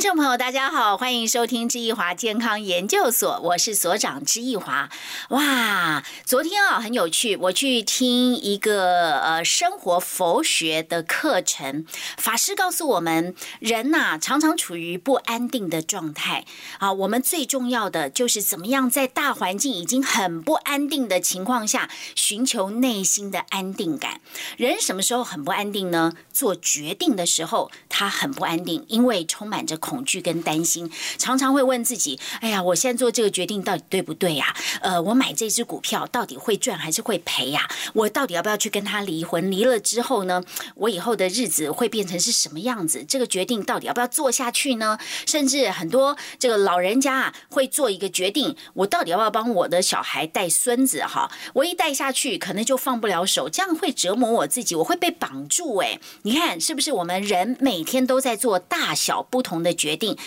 听众朋友，大家好，欢迎收听知易华健康研究所，我是所长知易华。哇，昨天啊很有趣，我去听一个呃生活佛学的课程，法师告诉我们，人呐常常处于不安定的状态啊，我们最重要的就是怎么样在大环境已经很不安定的情况下，寻求内心的安定感。人什么时候很不安定呢？做决定的时候，他很不安定，因为充满着。恐惧跟担心，常常会问自己：“哎呀，我现在做这个决定到底对不对呀？呃，我买这只股票到底会赚还是会赔呀？我到底要不要去跟他离婚？离了之后呢，我以后的日子会变成是什么样子？这个决定到底要不要做下去呢？甚至很多这个老人家啊，会做一个决定：我到底要不要帮我的小孩带孙子？哈，我一带下去，可能就放不了手，这样会折磨我自己，我会被绑住。哎，你看是不是？我们人每天都在做大小不同的。决定，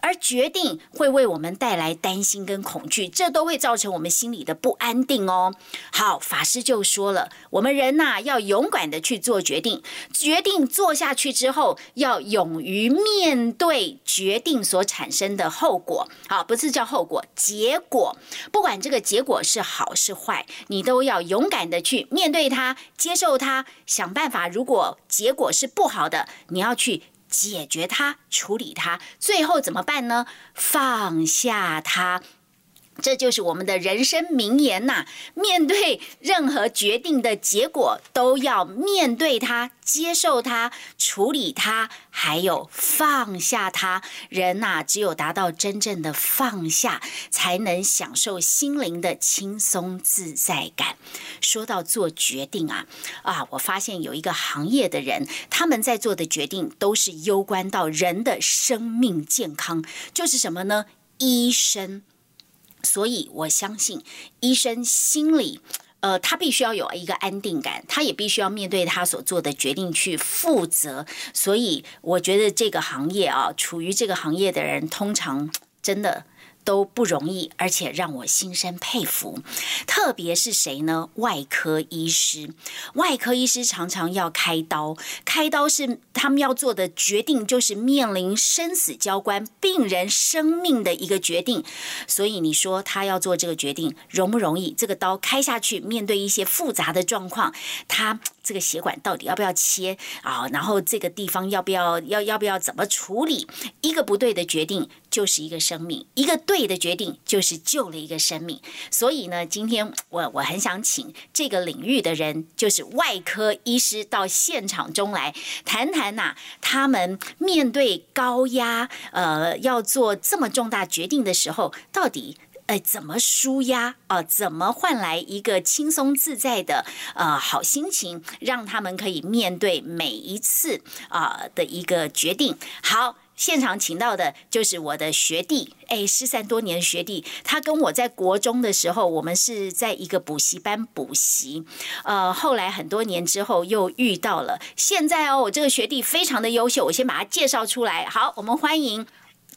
而决定会为我们带来担心跟恐惧，这都会造成我们心里的不安定哦。好，法师就说了，我们人呐要勇敢的去做决定，决定做下去之后，要勇于面对决定所产生的后果。好，不是叫后果，结果，不管这个结果是好是坏，你都要勇敢的去面对它，接受它，想办法。如果结果是不好的，你要去。解决它，处理它，最后怎么办呢？放下它。这就是我们的人生名言呐！面对任何决定的结果，都要面对它、接受它、处理它，还有放下它。人呐，只有达到真正的放下，才能享受心灵的轻松自在感。说到做决定啊，啊，我发现有一个行业的人，他们在做的决定都是攸关到人的生命健康，就是什么呢？医生。所以，我相信医生心里，呃，他必须要有一个安定感，他也必须要面对他所做的决定去负责。所以，我觉得这个行业啊，处于这个行业的人，通常真的。都不容易，而且让我心生佩服。特别是谁呢？外科医师，外科医师常常要开刀，开刀是他们要做的决定，就是面临生死交关、病人生命的一个决定。所以你说他要做这个决定容不容易？这个刀开下去，面对一些复杂的状况，他。这个血管到底要不要切啊？然后这个地方要不要要要不要怎么处理？一个不对的决定就是一个生命，一个对的决定就是救了一个生命。所以呢，今天我我很想请这个领域的人，就是外科医师到现场中来谈谈呐，他们面对高压，呃，要做这么重大决定的时候，到底。怎么舒压啊？怎么换来一个轻松自在的呃好心情，让他们可以面对每一次啊的一个决定？好，现场请到的就是我的学弟，哎，失散多年的学弟，他跟我在国中的时候，我们是在一个补习班补习，呃，后来很多年之后又遇到了，现在哦，我这个学弟非常的优秀，我先把他介绍出来。好，我们欢迎。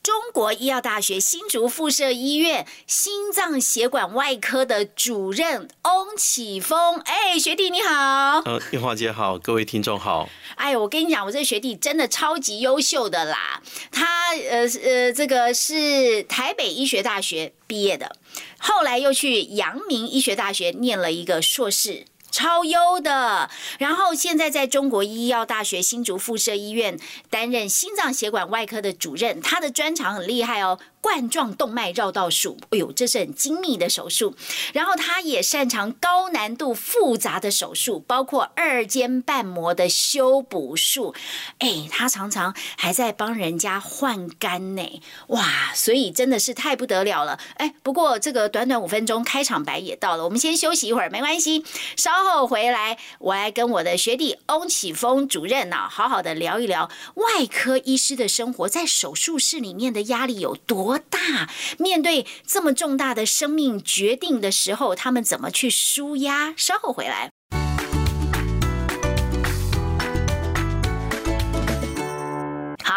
中国医药大学新竹附设医院心脏血管外科的主任翁启峰，哎，学弟你好。呃，叶华姐好，各位听众好。哎，我跟你讲，我这个学弟真的超级优秀的啦。他呃呃，这个是台北医学大学毕业的，后来又去阳明医学大学念了一个硕士。超优的，然后现在在中国医药大学新竹附设医院担任心脏血管外科的主任，他的专长很厉害哦。冠状动脉绕道术，哎呦，这是很精密的手术。然后他也擅长高难度复杂的手术，包括二尖瓣膜的修补术。哎，他常常还在帮人家换肝呢，哇！所以真的是太不得了了。哎，不过这个短短五分钟开场白也到了，我们先休息一会儿，没关系。稍后回来，我来跟我的学弟翁启峰主任呢，好好的聊一聊外科医师的生活，在手术室里面的压力有多。大面对这么重大的生命决定的时候，他们怎么去舒压？稍后回来。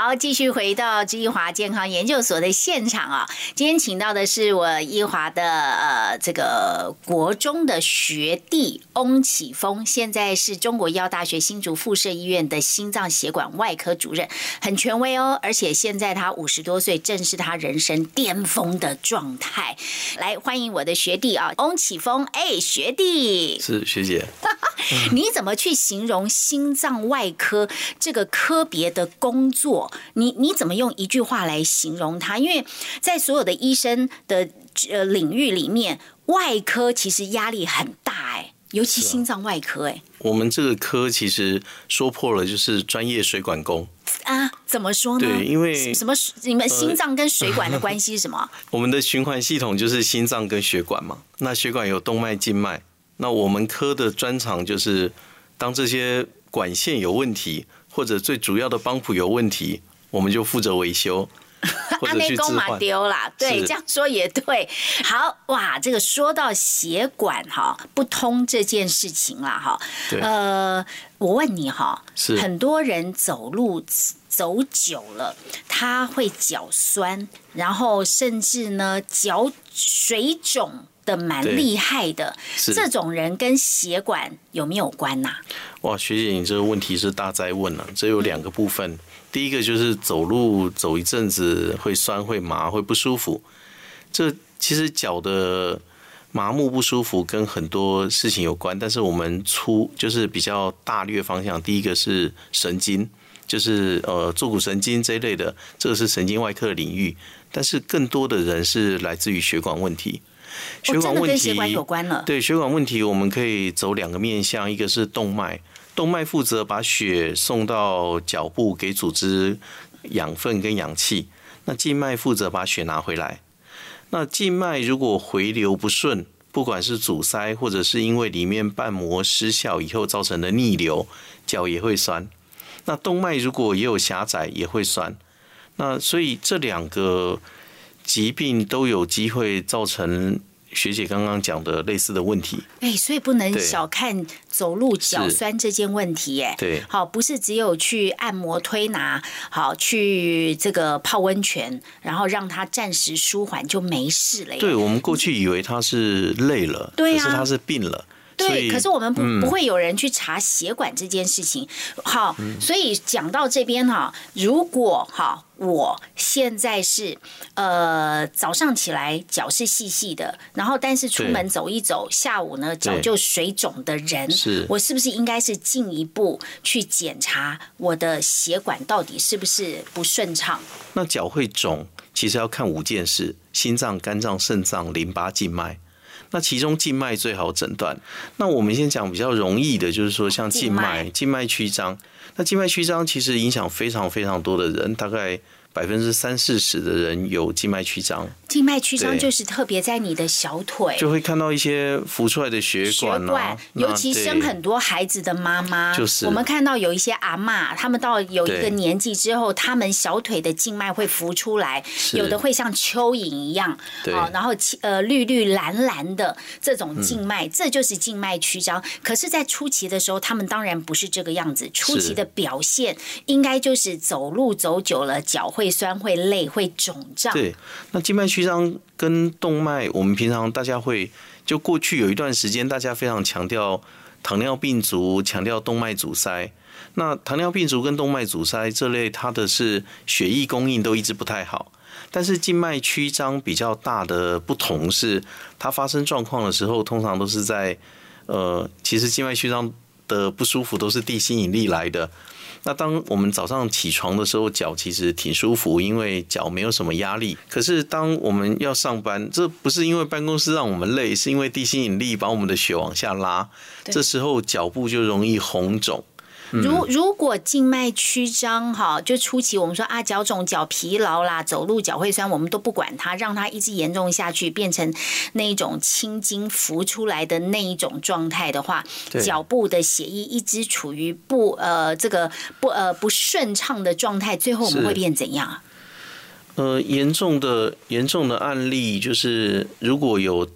好，继续回到知易华健康研究所的现场啊！今天请到的是我易华的呃这个国中的学弟翁启峰，现在是中国医药大学新竹附设医院的心脏血管外科主任，很权威哦。而且现在他五十多岁，正是他人生巅峰的状态。来，欢迎我的学弟啊，翁启峰。哎，学弟，是学姐。你怎么去形容心脏外科这个科别的工作？你你怎么用一句话来形容它？因为在所有的医生的呃领域里面，外科其实压力很大哎，尤其心脏外科哎。我们这个科其实说破了就是专业水管工啊？怎么说呢？对，因为什么？你们心脏跟水管的关系是什么？我们的循环系统就是心脏跟血管嘛。那血管有动脉、静脉。那我们科的专长就是，当这些管线有问题，或者最主要的帮浦有问题，我们就负责维修，或者去置换。丢啦，对，这样说也对。好哇，这个说到血管哈不通这件事情啦哈，呃，我问你哈，是很多人走路走久了，他会脚酸，然后甚至呢脚水肿。的蛮厉害的，这种人跟血管有没有关呐？哇，学姐，你这个问题是大灾问了。这有两个部分，第一个就是走路走一阵子会酸、会麻、会不舒服。这其实脚的麻木不舒服跟很多事情有关，但是我们粗就是比较大略方向，第一个是神经，就是呃坐骨神经这一类的，这个是神经外科的领域。但是更多的人是来自于血管问题。血管问题有关了。对血管问题，我们可以走两个面向，一个是动脉，动脉负责把血送到脚部给组织养分跟氧气，那静脉负责把血拿回来。那静脉如果回流不顺，不管是阻塞或者是因为里面瓣膜失效以后造成的逆流，脚也会酸。那动脉如果也有狭窄，也会酸。那所以这两个疾病都有机会造成。学姐刚刚讲的类似的问题，哎，所以不能小看走路脚酸这件问题，哎，对，好，不是只有去按摩推拿，好去这个泡温泉，然后让它暂时舒缓就没事了。对，我们过去以为他是累了，对可是他是病了。对，可是我们不不会有人去查血管这件事情。好，所以讲到这边哈，如果哈，我现在是呃早上起来脚是细细的，然后但是出门走一走，下午呢脚就水肿的人，是我是不是应该是进一步去检查我的血管到底是不是不顺畅？那脚会肿，其实要看五件事：心脏、肝脏、肾脏、淋巴、静脉。那其中静脉最好诊断。那我们先讲比较容易的，就是说像静脉、静脉曲张。那静脉曲张其实影响非常非常多的人，大概。百分之三四十的人有静脉曲张，静脉曲张就是特别在你的小腿，就会看到一些浮出来的血管啊。尤其生很多孩子的妈妈，就是。我们看到有一些阿妈，他们到有一个年纪之后，他们小腿的静脉会浮出来，有的会像蚯蚓一样，啊，然后呃绿绿蓝蓝的这种静脉，这就是静脉曲张。可是，在初期的时候，他们当然不是这个样子，初期的表现应该就是走路走久了脚会。酸会累会肿胀。对，那静脉曲张跟动脉，我们平常大家会就过去有一段时间，大家非常强调糖尿病足，强调动脉阻塞。那糖尿病足跟动脉阻塞这类，它的是血液供应都一直不太好。但是静脉曲张比较大的不同是，它发生状况的时候，通常都是在呃，其实静脉曲张的不舒服都是地心引力来的。那当我们早上起床的时候，脚其实挺舒服，因为脚没有什么压力。可是当我们要上班，这不是因为办公室让我们累，是因为地心引力把我们的血往下拉，这时候脚部就容易红肿。如如果静脉曲张哈，就初期我们说啊脚肿、脚疲劳啦，走路脚会酸，我们都不管它，让它一直严重下去，变成那一种青筋浮出来的那一种状态的话，脚部的血液一直处于不呃这个不呃不顺畅的状态，最后我们会变怎样？呃，严重的严重的案例就是如果有。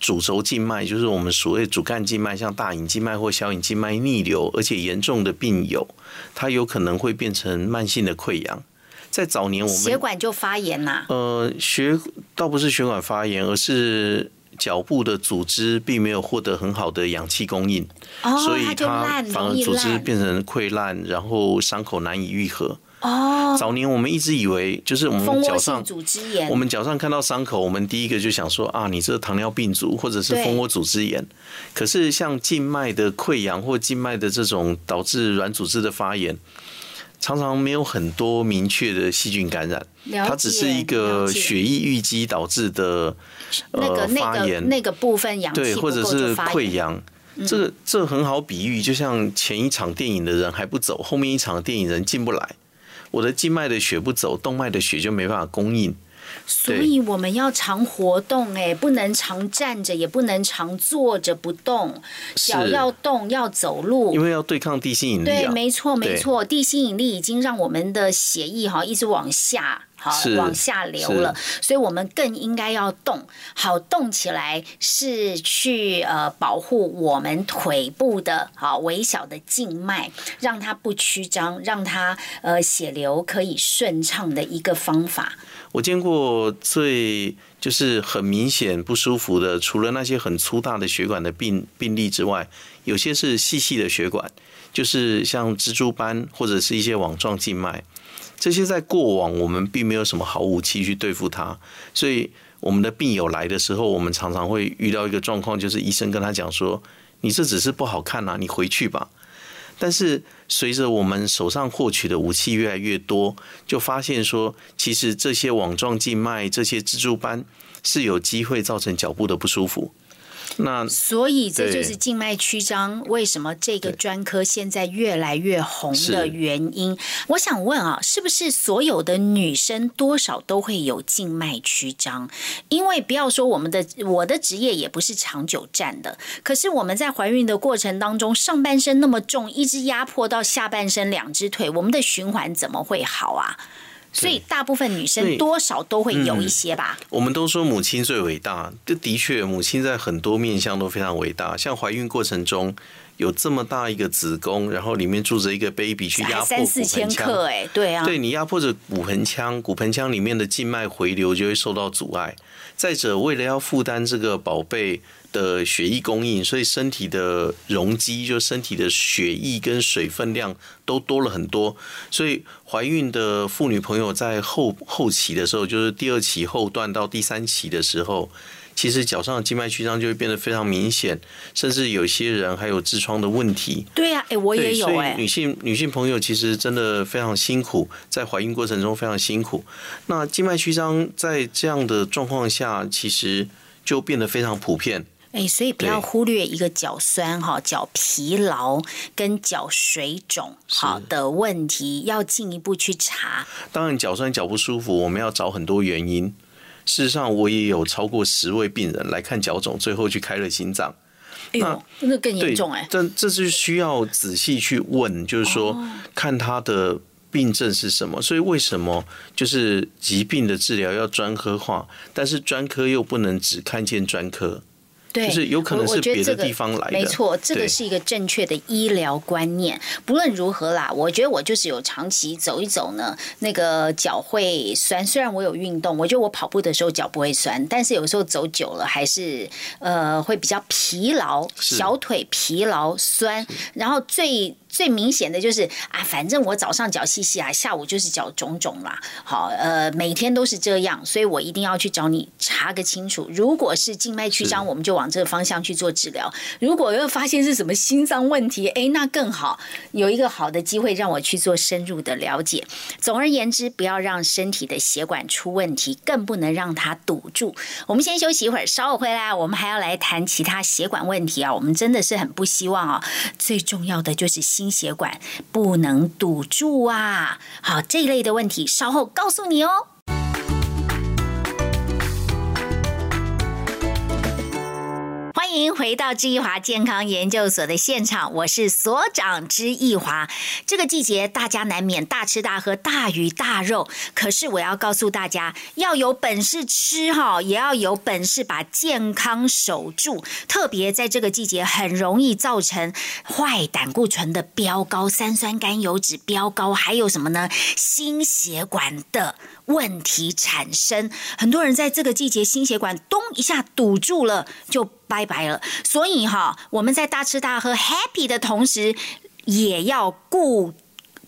主轴静脉就是我们所谓主干静脉，像大隐静脉或小隐静脉逆流，而且严重的病友，它有可能会变成慢性的溃疡。在早年我们血管就发炎呐、呃血倒不是血管发炎，而是脚部的组织并没有获得很好的氧气供应，哦，所以它反而组织烂。变成溃烂，然后伤口难以愈合。哦，早年我们一直以为就是我们脚上组织炎我。们脚上看到伤口，我们第一个就想说啊，你这糖尿病足或者是蜂窝组织炎。可是像静脉的溃疡或静脉的这种导致软组织的发炎，常常没有很多明确的细菌感染，它只是一个血液淤积导致的呃那个发炎，那个部分氧对，或者是溃疡。这个这很好比喻，就像前一场电影的人还不走，后面一场电影人进不来。我的静脉的血不走，动脉的血就没办法供应。所以我们要常活动，哎，不能常站着，也不能常坐着不动，脚要动，要走路因。为要对抗地心引力对，啊。没错，没错，地心引力已经让我们的血液哈一直往下。好，往下流了，所以我们更应该要动。好，动起来是去呃保护我们腿部的好微小的静脉，让它不曲张，让它呃血流可以顺畅的一个方法。我见过最就是很明显不舒服的，除了那些很粗大的血管的病病例之外，有些是细细的血管，就是像蜘蛛斑或者是一些网状静脉。这些在过往我们并没有什么好武器去对付它，所以我们的病友来的时候，我们常常会遇到一个状况，就是医生跟他讲说：“你这只是不好看呐、你回去吧。”但是随着我们手上获取的武器越来越多，就发现说，其实这些网状静脉、这些蜘蛛斑是有机会造成脚部的不舒服。那所以这就是静脉曲张为什么这个专科现在越来越红的原因。我想问啊，是不是所有的女生多少都会有静脉曲张？因为不要说我们的我的职业也不是长久站的，可是我们在怀孕的过程当中，上半身那么重，一直压迫到下半身两只腿，我们的循环怎么会好啊？所以大部分女生多少都会有一些吧。我们都说母亲最伟大，这的确，母亲在很多面相都非常伟大。像怀孕过程中有这么大一个子宫，然后里面住着一个 baby 去压迫三四千克哎、对啊，对你压迫着骨盆腔，骨盆腔里面的静脉回流就会受到阻碍。再者，为了要负担这个宝贝的血液供应，所以身体的容积，就身体的血液跟水分量都多了很多。所以怀孕的妇女朋友在后后期的时候，就是第二期后段到第三期的时候。其实脚上的静脉曲张就会变得非常明显，甚至有些人还有痔疮的问题。对呀、哎、我也有哎、女性女性朋友其实真的非常辛苦，在怀孕过程中非常辛苦。那静脉曲张在这样的状况下，其实就变得非常普遍。哎，所以不要忽略一个脚酸哈、脚疲劳跟脚水肿好的问题，要进一步去查。当然，脚酸脚不舒服，我们要找很多原因。事实上，我也有超过十位病人来看脚肿，最后去开了心脏。哎呦，那更严重哎，。这这是需要仔细去问，就是说哦看他的病症是什么。所以为什么就是疾病的治疗要专科化，但是专科又不能只看见专科。对，就是有可能是别的地方来的没错，这个是一个正确的医疗观念。不论如何啦，我觉得我就是有长期走一走呢，那个脚会酸。虽然我有运动，我觉得我跑步的时候脚不会酸，但是有时候走久了还是呃会比较疲劳，小腿疲劳酸，然后最。最明显的就是啊，反正我早上脚细细啊，下午就是脚肿肿啦。好，呃，每天都是这样，所以我一定要去找你查个清楚。如果是静脉曲张，我们就往这个方向去做治疗；如果又发现是什么心脏问题，哎，那更好，有一个好的机会让我去做深入的了解。总而言之，不要让身体的血管出问题，更不能让它堵住。我们先休息一会儿，稍后回来，我们还要来谈其他血管问题啊。我们真的是很不希望啊，最重要的就是心血管不能堵住啊。好，这一类的问题稍后告诉你哦。欢迎回到知易华健康研究所的现场，我是所长知易华。这个季节大家难免大吃大喝、大鱼大肉，可是我要告诉大家，要有本事吃哈，也要有本事把健康守住。特别在这个季节，很容易造成坏胆固醇的飙高、三酸甘油脂飙高，还有什么呢？心血管的问题产生。很多人在这个季节心血管咚一下堵住了，就。拜拜了，所以哈，我们在大吃大喝 happy 的同时，也要顾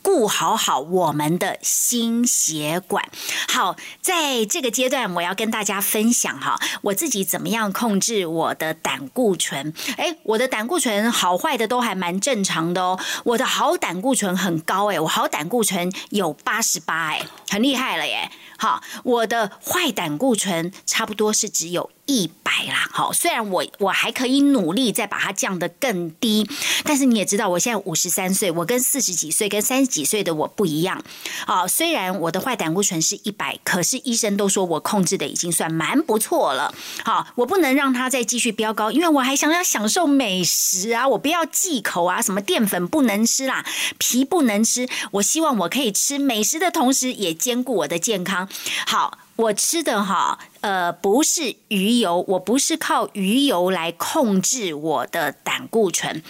顾好好我们的心血管。好，在这个阶段，我要跟大家分享哈，我自己怎么样控制我的胆固醇。哎，我的胆固醇好坏的都还蛮正常的哦。我的好胆固醇很高哎，我好胆固醇有八十八哎，很厉害了耶。好，我的坏胆固醇差不多是只有。一百啦，好，虽然我我还可以努力再把它降得更低，但是你也知道，我现在五十三岁，我跟四十几岁、跟三十几岁的我不一样。好，虽然我的坏胆固醇是一百，可是医生都说我控制的已经算蛮不错了。好，我不能让它再继续飙高，因为我还想要享受美食啊，我不要忌口啊，什么淀粉不能吃啦，皮不能吃，我希望我可以吃美食的同时，也兼顾我的健康。好。我吃的哈，呃，不是鱼油，我不是靠鱼油来控制我的胆固醇，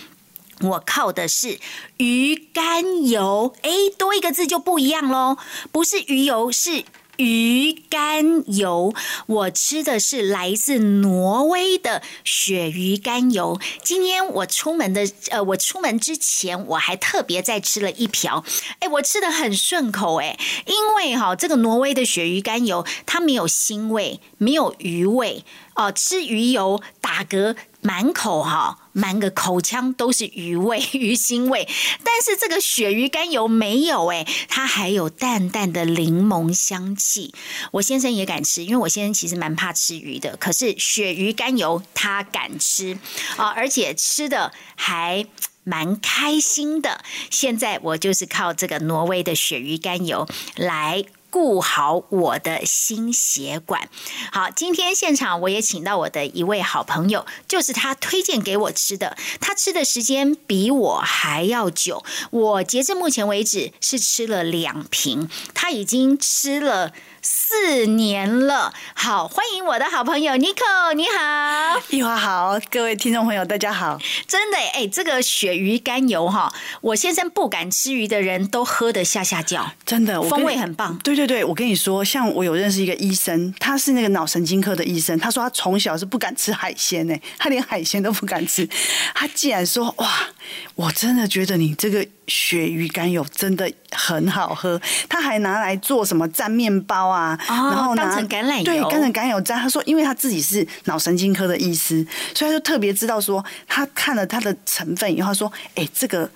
我靠的是鱼肝油。诶，多一个字就不一样喽，不是鱼油，是。鱼肝油，我吃的是来自挪威的鳕鱼肝油。今天我出门的，呃，我出门之前我还特别再吃了一瓢，哎，我吃的很顺口，哎，因为哈，这个挪威的鳕鱼肝油它没有腥味，没有鱼味，哦，吃鱼油打嗝。满口哈，满个口腔都是鱼味、鱼腥味，但是这个鳕鱼肝油没有哎，它还有淡淡的柠檬香气。我先生也敢吃，因为我先生其实蛮怕吃鱼的，可是鳕鱼肝油他敢吃啊，而且吃的还蛮开心的。现在我就是靠这个挪威的鳕鱼肝油来。顾好我的心血管。好，今天现场我也请到我的一位好朋友，就是他推荐给我吃的。他吃的时间比我还要久，我截至目前为止是吃了两瓶，他已经吃了。四年了，好，欢迎我的好朋友 Nico，你好，一华好，各位听众朋友大家好，真的哎，这个鳕鱼肝油哈，我先生不敢吃鱼的人都喝得下下叫，真的，风味很棒。对对对，我跟你说，像我有认识一个医生，他是那个脑神经科的医生，他说他从小是不敢吃海鲜呢，他连海鲜都不敢吃，他竟然说哇，我真的觉得你这个。鳕鱼肝油真的很好喝，他还拿来做什么蘸面包啊？然后当成橄榄油，对，当成橄榄油蘸。他说，因为他自己是脑神经科的医师，所以他就特别知道说，他看了它的成分以后，他说，哎，这个。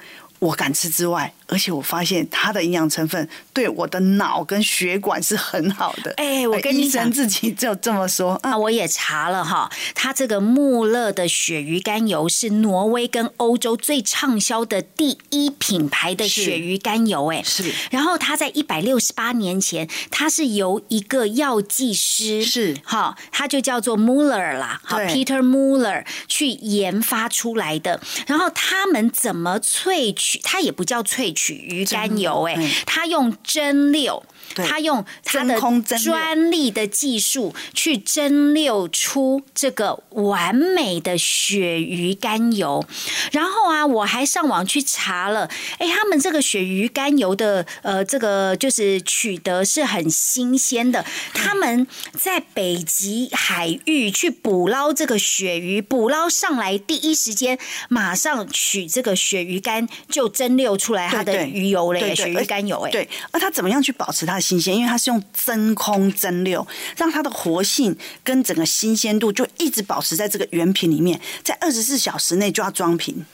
我敢吃之外，而且我发现它的营养成分对我的脑跟血管是很好的。哎，我跟医生，自己就这么说啊。我也查了哈，它这个穆勒的鳕鱼肝油是挪威跟欧洲最畅销的第一品牌的鳕鱼肝油。哎，是。然后它在一百六十八年前，它是由一个药剂师是哈，他就叫做 Muller 啦，好，Peter Muller 去研发出来的。然后他们怎么萃取？它也不叫萃取鱼肝油，哎，它用蒸馏。他用他的专利的技术去蒸馏出这个完美的鳕鱼肝油，然后啊，我还上网去查了，哎，他们这个鳕鱼肝油的呃，这个就是取得是很新鲜的，他们在北极海域去捕捞这个鳕鱼，捕捞上来第一时间马上取这个鳕鱼肝就蒸馏出来它的鱼油嘞，鳕鱼肝油哎，对，那他怎么样去保持它？新鲜，因为它是用真空蒸馏，让它的活性跟整个新鲜度就一直保持在这个原瓶里面，在二十四小时内就要装瓶。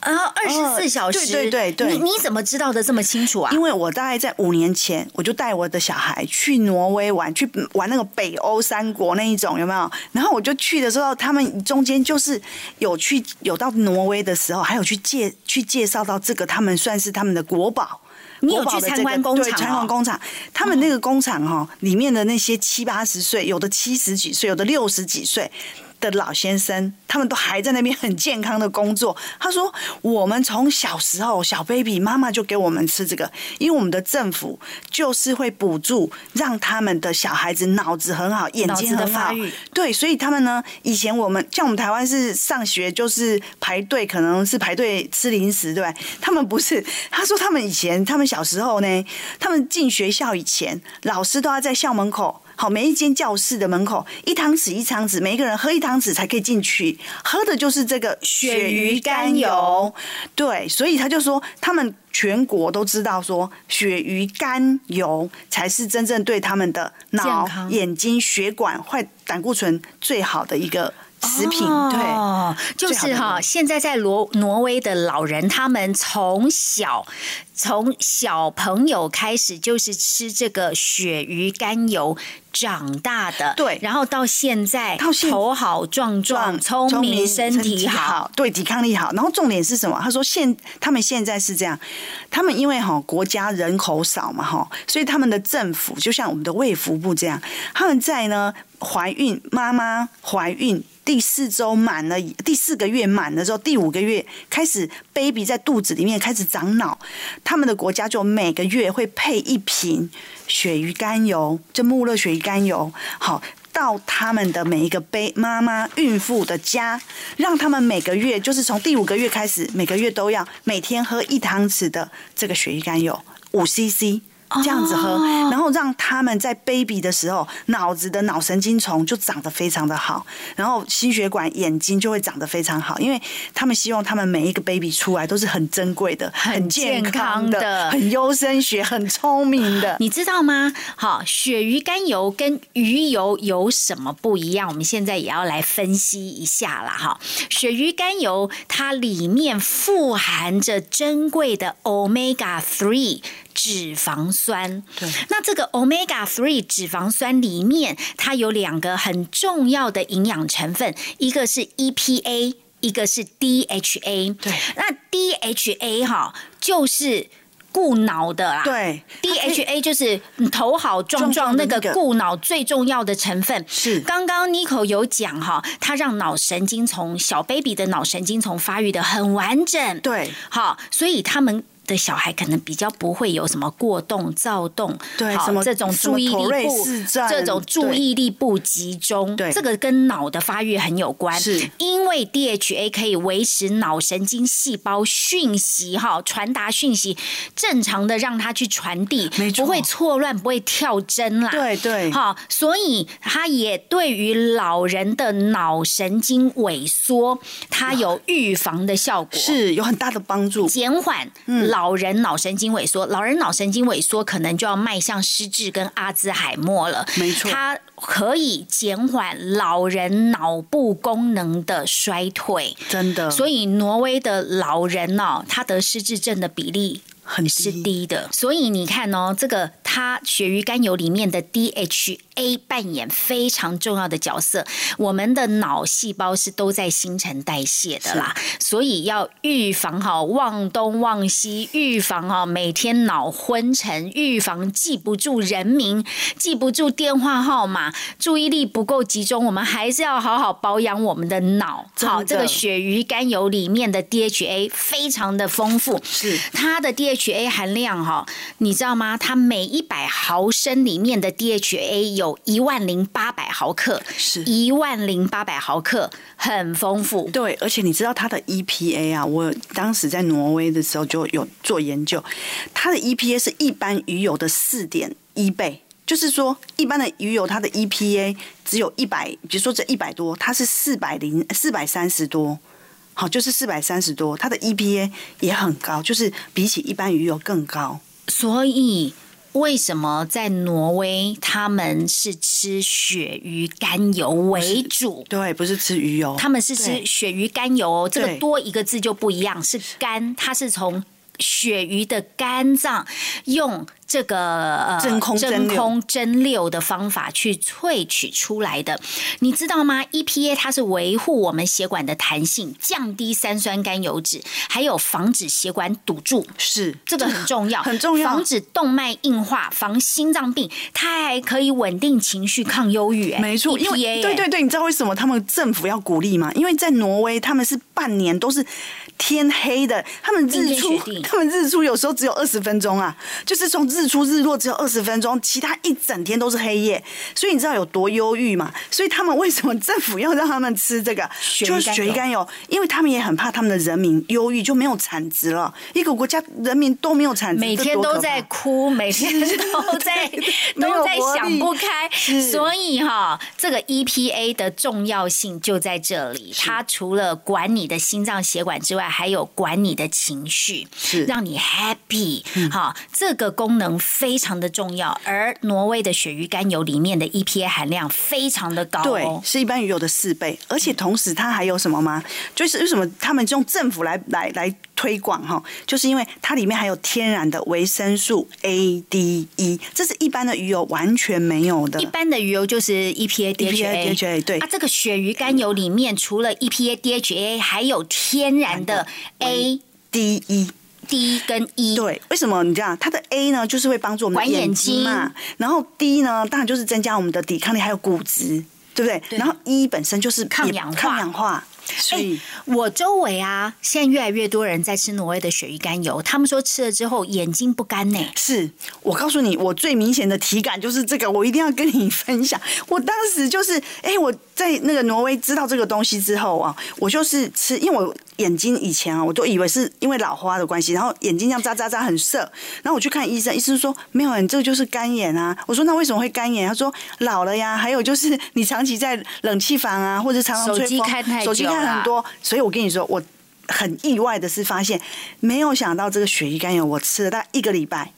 啊，二十四小时，对对对对，你你怎么知道的这么清楚啊？因为我大概在五年前，我就带我的小孩去挪威玩，去玩那个北欧三国那一种，有没有？然后我就去的时候，他们中间就是有去有到挪威的时候，还有去介去介绍到这个，他们算是他们的国宝。你有去参观工厂？对，参观工厂。他们那个工厂哈，里面的那些七八十岁，有的七十几岁，有的六十几岁，的老先生，他们都还在那边很健康的工作。他说：“我们从小时候小 baby 妈妈就给我们吃这个，因为我们的政府就是会补助，让他们的小孩子脑子很好，眼睛很好。对，所以他们呢，以前我们像我们台湾是上学就是排队，可能是排队吃零食，对吧？他们不是。他说他们以前，他们小时候呢，他们进学校以前，老师都要在校门口。”好，每一间教室的门口一汤匙一汤匙，每一个人喝一汤匙才可以进去，喝的就是这个鳕鱼甘油。对，所以他就说，他们全国都知道说，鳕鱼甘油才是真正对他们的脑、眼睛、血管、坏胆固醇最好的一个。食品对，就是哈，现在在挪挪威的老人，他们从小从小朋友开始就是吃这个鳕鱼肝油长大的，对，然后到现在头好壮壮，聪明，身体好，对，抵抗力好。然后重点是什么？他说现他们现在是这样，他们因为哈国家人口少嘛哈，所以他们的政府就像我们的卫福部这样，他们在呢怀孕妈妈怀孕。第四周满了，第四个月满了之后，第五个月开始，baby 在肚子里面开始长脑。他们的国家就每个月会配一瓶鳕鱼肝油，就穆勒鳕鱼肝油，好到他们的每一个杯妈妈、孕妇的家，让他们每个月就是从第五个月开始，每个月都要每天喝一汤匙的这个鳕鱼肝油，五 CC。这样子喝，然后让他们在 baby 的时候，脑子的脑神经丛就长得非常的好，然后心血管、眼睛就会长得非常好，因为他们希望他们每一个 baby 出来都是很珍贵的、很健康的、很优生学、很聪明的。你知道吗？好，鳕鱼肝油跟鱼油有什么不一样？我们现在也要来分析一下了哈。鳕鱼肝油它里面富含着珍贵的 omega three。脂肪酸，对，那这个 omega three 脂肪酸里面，它有两个很重要的营养成分，一个是 EPA，一个是 DHA。对，那 DHA 哈就是固脑的啦，对，DHA 就是头好壮壮那个固脑最重要的成分。是，刚刚 Nico 有讲哈，它让脑神经从小 baby 的脑神经从发育的很完整。对，好，所以他们。的小孩可能比较不会有什么过动、躁动，对，什么这种注意力不这种注意力不集中，对，这个跟脑的发育很有关。是，因为 DHA 可以维持脑神经细胞讯息哈传达讯息正常的让它去传递，不会错乱，不会跳针啦。对对，好，所以它也对于老人的脑神经萎缩，它有预防的效果，是有很大的帮助，减缓老。老人脑神经萎缩，老人脑神经萎缩可能就要迈向失智跟阿兹海默了。没错，它可以减缓老人脑部功能的衰退。真的，所以挪威的老人哦，他得失智症的比例。很是低的，所以你看哦，这个它鳕鱼肝油里面的 DHA 扮演非常重要的角色。我们的脑细胞是都在新陈代谢的啦，所以要预防好忘东忘西，预防哦每天脑昏沉，预防记不住人名、记不住电话号码、注意力不够集中。我们还是要好好保养我们的脑。好，这个鳕鱼肝油里面的 DHA 非常的丰富，是它的 DHA。DHA 含量哈，你知道吗？它每一百毫升里面的 DHA 有一万零八百毫克，是一万零八百毫克，很丰富。对，而且你知道它的 EPA 啊，我当时在挪威的时候就有做研究，它的 EPA 是一般鱼油的四点一倍，就是说一般的鱼油它的 EPA 只有一百，比如说这一百多，它是四百零四百三十多。好，就是四百三十多，它的 EPA 也很高，就是比起一般鱼油更高。所以为什么在挪威他们是吃鳕鱼肝油为主？对，不是吃鱼油，他们是吃鳕鱼肝油。这个多一个字就不一样，是肝，它是从鳕鱼的肝脏用。这个呃真空蒸馏真空蒸馏的方法去萃取出来的。你知道吗？EPA 它是维护我们血管的弹性，降低三酸甘油脂，还有防止血管堵住。是这个很重要，很重要防止动脉硬化，防心脏病，它还可以稳定情绪、抗忧郁。哎没错，因为对对对，你知道为什么他们政府要鼓励吗？因为在挪威，他们是半年都是天黑的，他们日出，他们日出有时候只有二十分钟啊，就是从日出日落只有二十分钟，其他一整天都是黑夜，所以你知道有多忧郁嘛？所以他们为什么政府要让他们吃这个？血就是鱼肝油血鱼肝油，因为他们也很怕他们的人民忧郁就没有产值了，一个国家人民都没有产值，每天都在哭，每天 都在都在想不开，所以哈，这个 EPA 的重要性就在这里。它除了管你的心脏血管之外，还有管你的情绪，是让你 happy。哈，这个功能非常的重要。而挪威的鳕鱼肝油里面的 EPA 含量非常的高对哦，。是一般鱼油的四倍，而且同时它还有什么吗？就是为什么他们用政府来来来推广哈？就是因为它里面还有天然的维生素 A、D、E，这是一般的鱼油完全没有的一。般的鱼油就是 EPA、EPA DHA 对啊，这个鳕鱼肝油里面除了 EPA、DHA，还有天然的 A、D、E D 跟 E。对，为什么你这样？它的 A 呢，就是会帮助我们眼眼睛嘛睛，然后 D 呢，当然就是增加我们的抵抗力，还有骨质，对不对？对然后 E 本身就是抗氧化抗氧化，所以。我周围啊，现在越来越多人在吃挪威的鳕鱼肝油，他们说吃了之后眼睛不干呢。是我告诉你，我最明显的体感就是这个，我一定要跟你分享。我当时就是，哎、我在那个挪威知道这个东西之后啊，我就是吃，因为我眼睛以前啊，我都以为是因为老花的关系，然后眼睛这样眨眨眨很涩，然后我去看医生，医生说没有，你这个就是干眼啊。我说那为什么会干眼？他说老了呀，还有就是你长期在冷气房啊，或者常常吹手机风看太手机久了很多，所以我跟你说我。很意外的是，发现没有想到这个鳕鱼肝油，我吃了大概一个礼拜，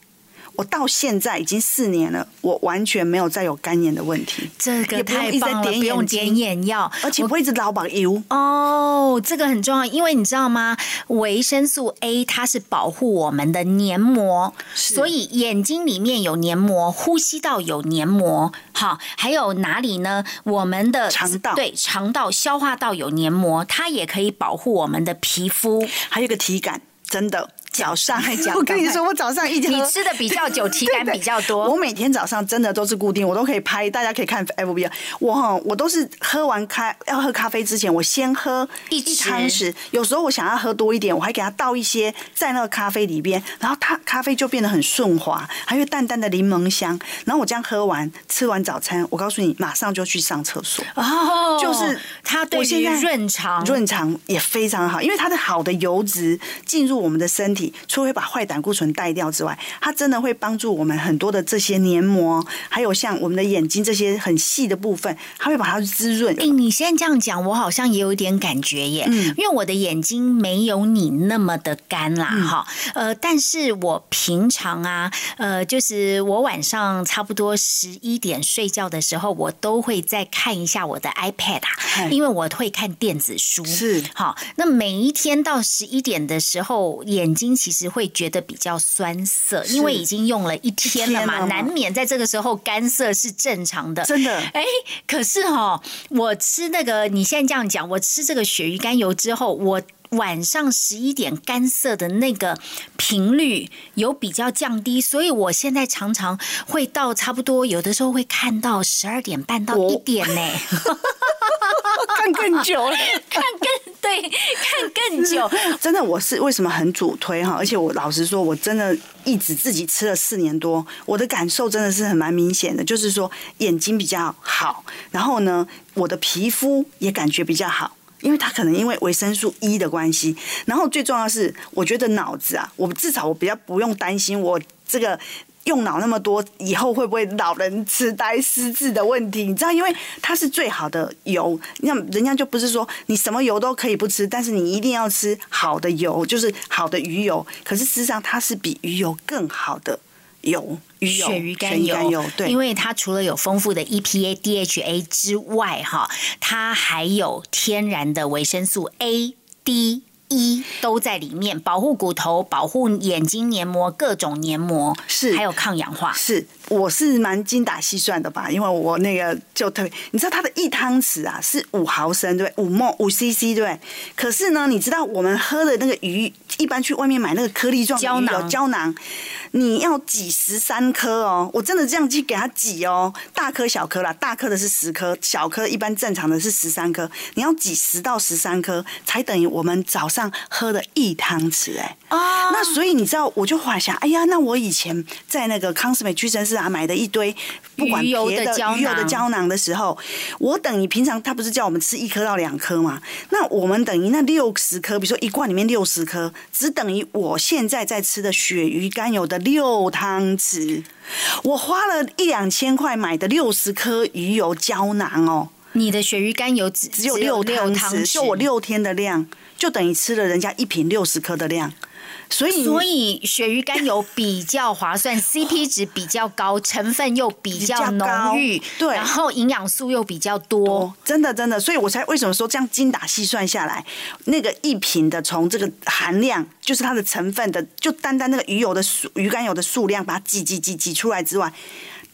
我到现在已经四年了，我完全没有再有干眼的问题，这个太棒了，不用点眼药，而且不会一直老把油。哦，这个很重要，因为你知道吗？维生素 A 它是保护我们的黏膜，所以眼睛里面有黏膜，呼吸道有黏膜，好，还有哪里呢？我们的肠道对肠道、消化道有黏膜，它也可以保护我们的皮肤。还有一个体感，真的早上还讲 我跟你说，我早上一天你吃的比较久，体感 比较多。我每天早上真的都是固定，我都可以拍，大家可以看 FB。我哈，我都是喝完咖要喝咖啡之前，我先喝一汤匙。有时候我想要喝多一点，我还给它倒一些在那个咖啡里边，然后它咖啡就变得很顺滑，还有淡淡的柠檬香。然后我这样喝完，吃完早餐，我告诉你，马上就去上厕所。哦，就是它对于我现在润肠润肠也非常好，因为它的好的油脂进入我们的身体，除了会把坏胆固醇带掉之外，它真的会帮助我们很多的这些黏膜，还有像我们的眼睛这些很细的部分，它会把它滋润。哎、你现在这样讲，我好像也有一点感觉耶，嗯。因为我的眼睛没有你那么的干啦，嗯哈、呃，但是我平常啊，呃，就是我晚上差不多十一点睡觉的时候，我都会再看一下我的 iPad 因为我会看电子书，是。好，那每一天到十一点的时候，眼睛其实会觉得比较酸涩，因为已经用了一天了嘛，了难免在这个时候干涩是正常的，真的。哎，可是哈、我吃那个，你现在这样讲，我吃这个鳕鱼肝油之后，我晚上十一点干涩的那个频率有比较降低，所以我现在常常会到差不多，有的时候会看到十二点半到我一点呢，看更久了。看更对，看更久。真的，我是为什么很主推哈？而且我老实说，我真的一直自己吃了四年多，我的感受真的是很蛮明显的，就是说眼睛比较好，然后呢，我的皮肤也感觉比较好。因为它可能因为维生素 E 的关系，然后最重要的是，我觉得脑子啊，我至少我比较不用担心我这个用脑那么多，以后会不会老人痴呆失智的问题？你知道，因为它是最好的油，那人家就不是说你什么油都可以不吃，但是你一定要吃好的油，就是好的鱼油。可是事实上，它是比鱼油更好的油，鱼油、鳕鱼肝油，对，因为它除了有丰富的 E EPA、DHA 之外，哈，它还有天然的维生素 A、D。一都在里面，保护骨头、保护眼睛黏膜、各种黏膜，是还有抗氧化。是，我是蛮精打细算的吧，因为我那个就特别，你知道它的一汤匙啊是五毫升，对？五毫五 CC，对？可是呢，你知道我们喝的那个鱼，一般去外面买那个颗粒状的胶囊胶囊，你要挤十三颗哦，我真的这样去给它挤哦，大颗小颗啦，大颗的是十颗，小颗一般正常的是十三颗，你要挤十到十三颗，才等于我们早上喝的一汤匙哎、哦，那所以你知道，我就幻想，哎呀，那我以前在那个康斯美屈臣氏啊买的一堆不管油别的鱼油的胶囊的时候，我等于平常他不是叫我们吃一颗到两颗嘛？那我们等于那六十颗，比如说一罐里面六十颗，只等于我现在在吃的鳕鱼肝油的六汤匙。我花了一两千块买的六十颗鱼油胶囊哦，你的鳕鱼肝油只只有六六，汤匙，就我六天的量，就等于吃了人家一瓶六十颗的量。所以，所以鳕鱼肝油比较划算，CP 值比较高，成分又比较浓郁，对。然后营养素又比较多。哦，真的真的，所以我才为什么说这样精打细算下来，那个一瓶的从这个含量，就是它的成分的，就单单那个鱼油的数鱼肝油的数量，把它挤挤挤挤出来之外，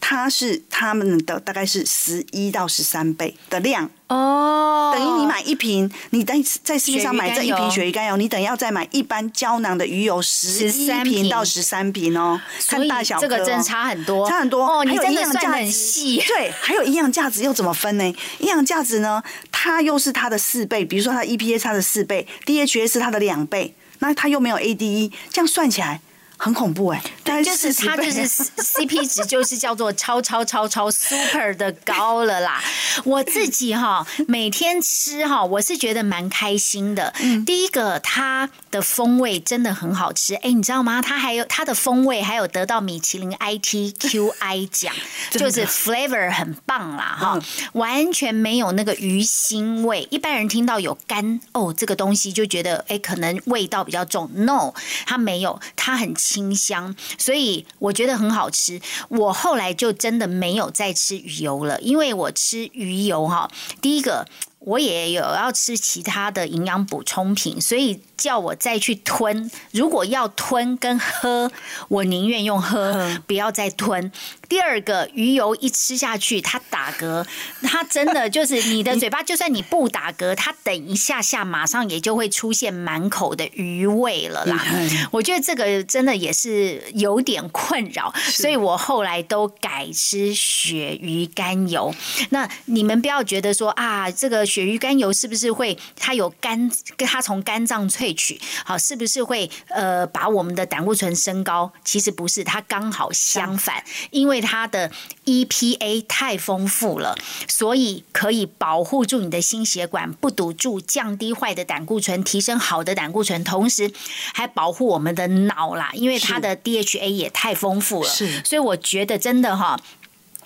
它是他们的大概是十一到十三倍的量，哦，等于你买一瓶，你在在市面上买这一瓶鳕鱼肝油你等于要再买一般胶囊的鱼油十一13瓶。瓶到十三瓶哦，看大小、哦，这个真的差很多，差很多哦。你真的算价值。细，对，还有营养价值又怎么分呢？营养价值呢，它又是它的四倍，比如说它 EPA 它的四倍，DHA 是它的两倍，那它又没有 ADE，这样算起来很恐怖哎、就是它就是 CP 值就是叫做超超超超 super 的高了啦。我自己哈每天吃哈，我是觉得蛮开心的。嗯第一个它的风味真的很好吃，哎，你知道吗？它还有它的风味还有得到米其林 ITQI 奖，就是 flavor 很棒啦哈嗯，完全没有那个鱼腥味。一般人听到有干哦这个东西就觉得哎可能味道比较重，no，它没有，它很清香，所以我觉得很好吃。我后来就真的没有再吃鱼油了，因为我吃鱼油哈，第一个。我也有要吃其他的营养补充品，所以叫我再去吞。如果要吞跟喝，我宁愿用喝，不要再吞。第二个，鱼油一吃下去，它打嗝，它真的就是你的 嘴巴，就算你不打嗝，它等一下下马上也就会出现满口的鱼味了啦。我觉得这个真的也是有点困扰，所以我后来都改吃鳕鱼肝油。那你们不要觉得说啊，这个鳕鱼肝油是不是会它有肝，它从肝脏萃取，好是不是会呃把我们的胆固醇升高？其实不是，它刚好相反，因为它的 EPA 太丰富了，所以可以保护住你的心血管不堵住，降低坏的胆固醇，提升好的胆固醇，同时还保护我们的脑啦，因为它的 DHA 也太丰富了，是所以我觉得真的哈，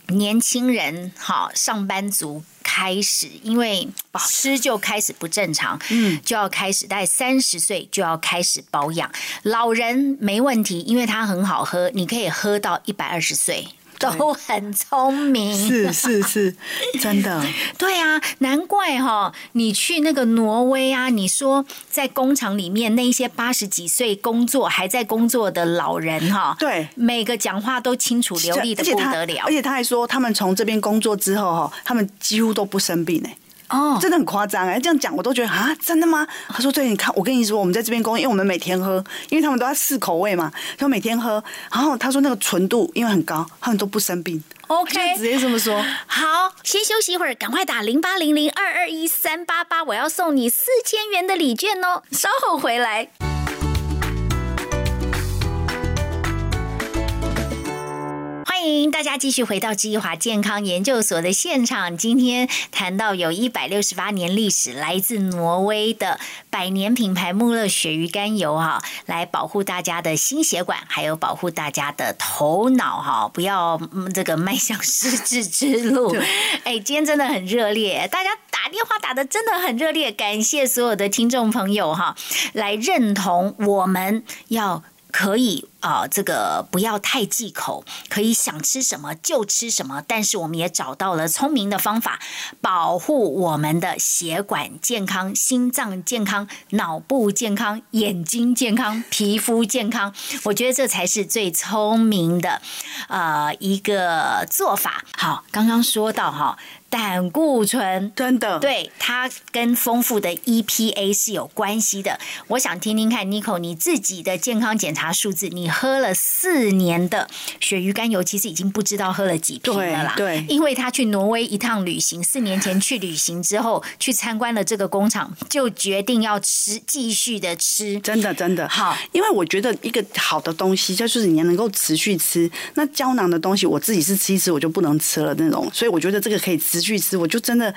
年轻人哈，上班族。开始，因为吃就开始不正常，嗯，就要开始，大概三十岁就要开始保养。老人没问题，因为它很好喝，你可以喝到一百二十岁，都很聪明。是是是，真的。对啊，难怪哈、你去那个挪威啊，你说在工厂里面那一些八十几岁工作还在工作的老人哈、对每个讲话都清楚流利的不得了而。且他还说，他们从这边工作之后哈，他们几乎都不生病哎。哦，真的很夸张哎！这样讲我都觉得啊，真的吗？他说对，你看，我跟你说，我们在这边工，因为我们每天喝，因为他们都要试口味嘛，他们每天喝，然后他说那个纯度因为很高，他们都不生病。OK 就直接这么说。好，先休息一会儿，赶快打零八零零二二一三八八，我要送你四千元的礼券哦，稍后回来。欢迎大家继续回到基华健康研究所的现场。今天谈到有一百六十八年历史，来自挪威的百年品牌穆勒鳕鱼肝油哈，来保护大家的心血管，还有保护大家的头脑哈，不要嗯这个迈向失智之路。哎，今天真的很热烈，大家打电话打的真的很热烈，感谢所有的听众朋友哈，来认同我们要。可以啊，这个不要太忌口，可以想吃什么就吃什么。但是我们也找到了聪明的方法，保护我们的血管健康、心脏健康、脑部健康、眼睛健康、皮肤健康。我觉得这才是最聪明的呃一个做法。好，刚刚说到哈。胆固醇真的，对它跟丰富的 EPA 是有关系的。我想听听看，Nico 你自己的健康检查数字，你喝了四年的鳕鱼肝油，其实已经不知道喝了几瓶了啦。对，因为他去挪威一趟旅行，四年前去旅行之后，去参观了这个工厂，就决定要吃，继续的吃。真的，真的好，因为我觉得一个好的东西，就是你能够持续吃。那胶囊的东西，我自己是吃一吃我就不能吃了那种，所以我觉得这个可以持续吃，我就真的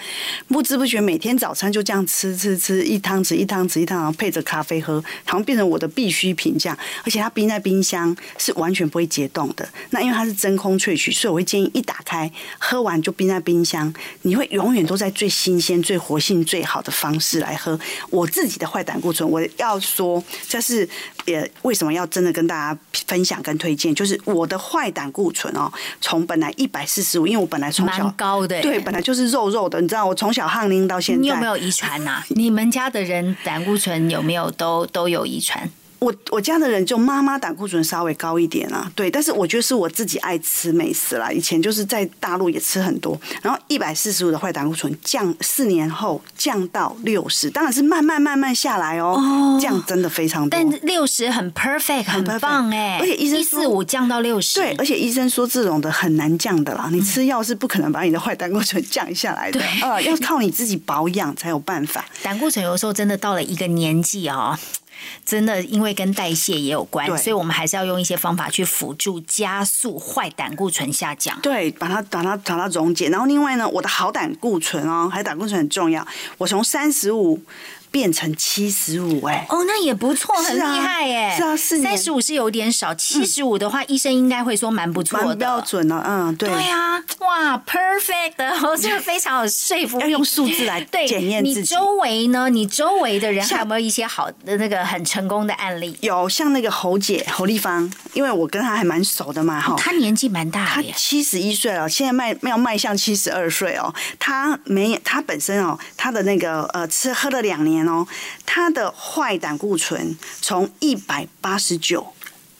不知不觉每天早餐就这样吃吃吃一汤匙一汤匙一汤匙配着咖啡喝，好像变成我的必需品这样。而且它冰在冰箱是完全不会解冻的。那因为它是真空萃取，所以我会建议一打开喝完就冰在冰箱，你会永远都在最新鲜、最活性最好的方式来喝。我自己的坏胆固醇，我要说这是也为什么要真的跟大家分享跟推荐，就是我的坏胆固醇哦，从本来一百四十五，因为我本来从小高的对本来。就是肉肉的，你知道，我从小汗淋到现在。你有没有遗传呐？你们家的人胆固醇有没有都都有遗传？我我家的人就妈妈胆固醇稍微高一点啊，对，但是我觉得是我自己爱吃美食啦。以前就是在大陆也吃很多，然后一百四十五的坏胆固醇降四年后降到六十，当然是慢慢慢慢下来哦，降真的非常多。但六十很 perfect，很棒哎，而且医生一四五降到六十，对，而且医生说这种的很难降的啦，你吃药是不可能把你的坏胆固醇降下来的，呃，要靠你自己保养才有办法。胆固醇有时候真的到了一个年纪啊。真的，因为跟代谢也有关，所以我们还是要用一些方法去辅助加速坏胆固醇下降。对，把它把它把它溶解。然后另外呢，我的好胆固醇哦，还胆固醇很重要。我从三十五。变成七十五哎哦，那也不错，很厉害哎。是啊，三十五是有点少，七十五的话，医生应该会说蛮不错的，标准了。嗯，对。对啊，哇，perfect 的，这个非常有说服力。要用数字来 检验自己。你周围呢？你周围的人还有没有一些好的那个很成功的案例？有，像那个侯姐侯丽芳，因为我跟她还蛮熟的嘛，哈。她年纪蛮大，她七十一岁了，现在迈要迈向七十二岁哦。她没，她本身哦，她的那个呃，吃喝了两年哦，她的坏胆固醇从一百八十九。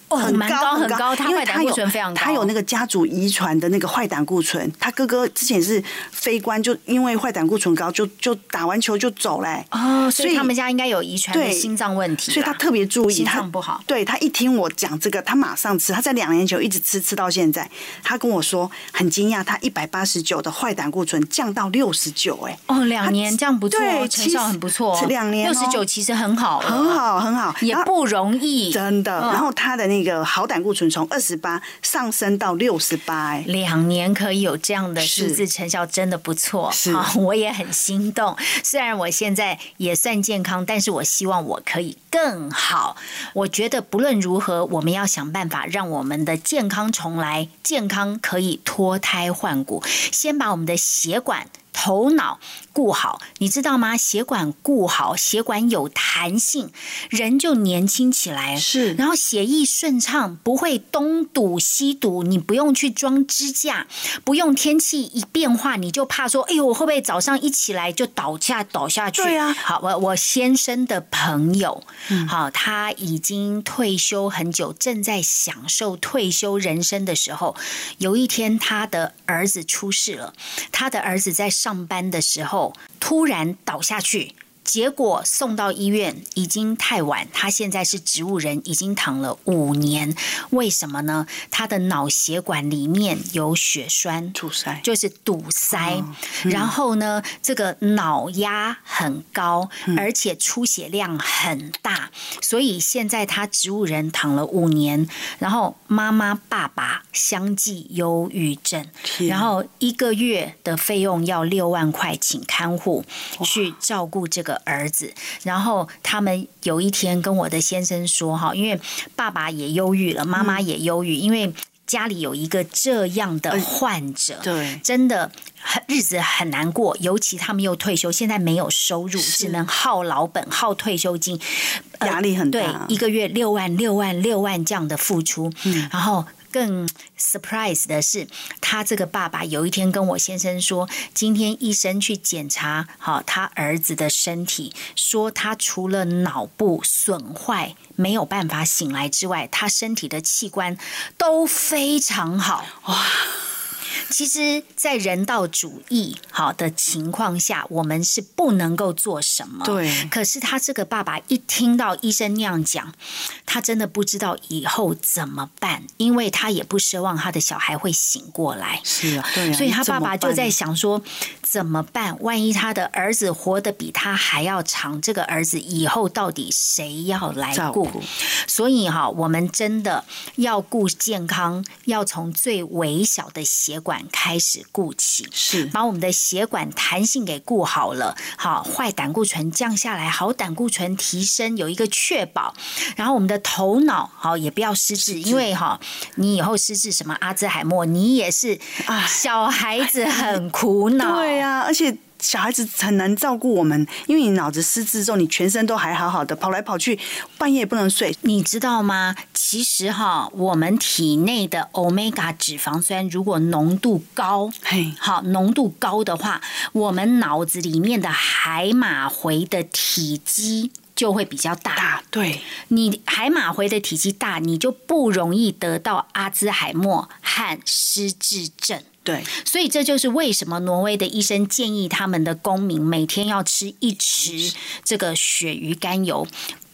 很高很高，他坏胆固醇非常高。他有那个家族遗传的那个坏胆固醇，他哥哥之前是飞官，就因为坏胆固醇高，就就打完球就走嘞。哦，所以他们家应该有遗传的心脏问题，所以他特别注意，心脏不好。对他一听我讲这个，他马上吃。他在两年前一直吃，吃到现在。他跟我说很惊讶，他一百八十九的坏胆固醇降到六十九，哎，哦，两年这样不错，成效很不错。两年六十九其实很好，很好，很好，也不容易，真的。然后他的那个好胆固醇从二十八上升到六十八，哎，两年可以有这样的数字成效，真的不错。是，我也很心动。虽然我现在也算健康，但是我希望我可以更好。我觉得不论如何，我们要想办法让我们的健康重来，健康可以脱胎换骨。先把我们的血管。头脑顾好，你知道吗？血管顾好，血管有弹性，人就年轻起来。是，然后血液顺畅，不会东堵西堵。你不用去装支架，不用天气一变化你就怕说，哎呦，我会不会早上一起来就倒下倒下去？对啊。好，我我先生的朋友，好，他已经退休很久，正在享受退休人生的时候，有一天他的儿子出事了，他的儿子在。上班的时候突然倒下去。结果送到医院已经太晚，他现在是植物人，已经躺了五年。为什么呢？他的脑血管里面有血栓，堵塞就是堵塞。然后呢，这个脑压很高，而且出血量很大，所以现在他植物人躺了五年。然后妈妈、爸爸相继忧郁症，然后一个月的费用要六万块，请看护去照顾这个。儿子，然后他们有一天跟我的先生说：“哈，因为爸爸也忧郁了，妈妈也忧郁，因为家里有一个这样的患者，对，真的很日子很难过。尤其他们又退休，现在没有收入，只能耗老本、耗退休金。压力很大。对，一个月六万、六万、六万这样的付出，嗯，然后。更 surprise 的是，他这个爸爸有一天跟我先生说，今天医生去检查好他儿子的身体，说他除了脑部损坏没有办法醒来之外，他身体的器官都非常好。哇！其实，在人道主义好的情况下，我们是不能够做什么。对。可是他这个爸爸一听到医生那样讲，他真的不知道以后怎么办，因为他也不奢望他的小孩会醒过来。是啊，对。所以他爸爸就在想说，怎么办？万一他的儿子活得比他还要长，这个儿子以后到底谁要来顾？所以哈，我们真的要顾健康，要从最微小的血。管开始固起，是把我们的血管弹性给固好了，好坏胆固醇降下来，好胆固醇提升，有一个确保。然后我们的头脑好也不要失智，因为哈，你以后失智什么阿兹海默，你也是啊，小孩子很苦恼，对呀，而且。小孩子很难照顾我们，因为你脑子失智之后，你全身都还好好的，跑来跑去，半夜也不能睡，你知道吗？其实哈，我们体内的 omega 脂肪酸如果浓度高，嘿，好，浓度高的话，我们脑子里面的海马回的体积就会比较大。对，你海马回的体积大，你就不容易得到阿兹海默和失智症。对，所以这就是为什么挪威的医生建议他们的公民每天要吃一匙这个鳕鱼肝油，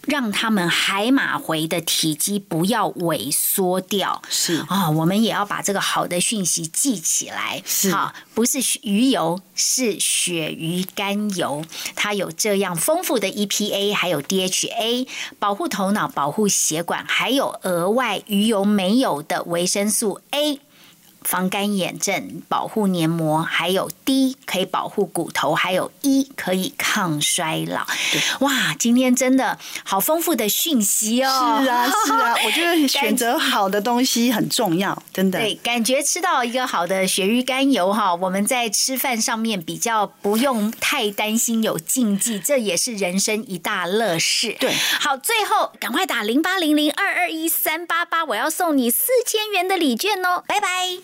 让他们海马回的体积不要萎缩掉。是啊，我们也要把这个好的讯息记起来。是啊，不是鱼油，是鳕鱼肝油，它有这样丰富的 EPA，还有 DHA，保护头脑，保护血管，还有额外鱼油没有的维生素 A。防干眼症，保护黏膜，还有 D 可以保护骨头，还有 E 可以抗衰老。哇，今天真的好丰富的讯息哦！是啊，是啊，我觉得选择好的东西很重要，真的。对，感觉吃到一个好的鳕鱼肝油哈，我们在吃饭上面比较不用太担心有禁忌，这也是人生一大乐事。对，好，最后赶快打零八零零二二一三八八，我要送你四千元的礼券哦！拜拜。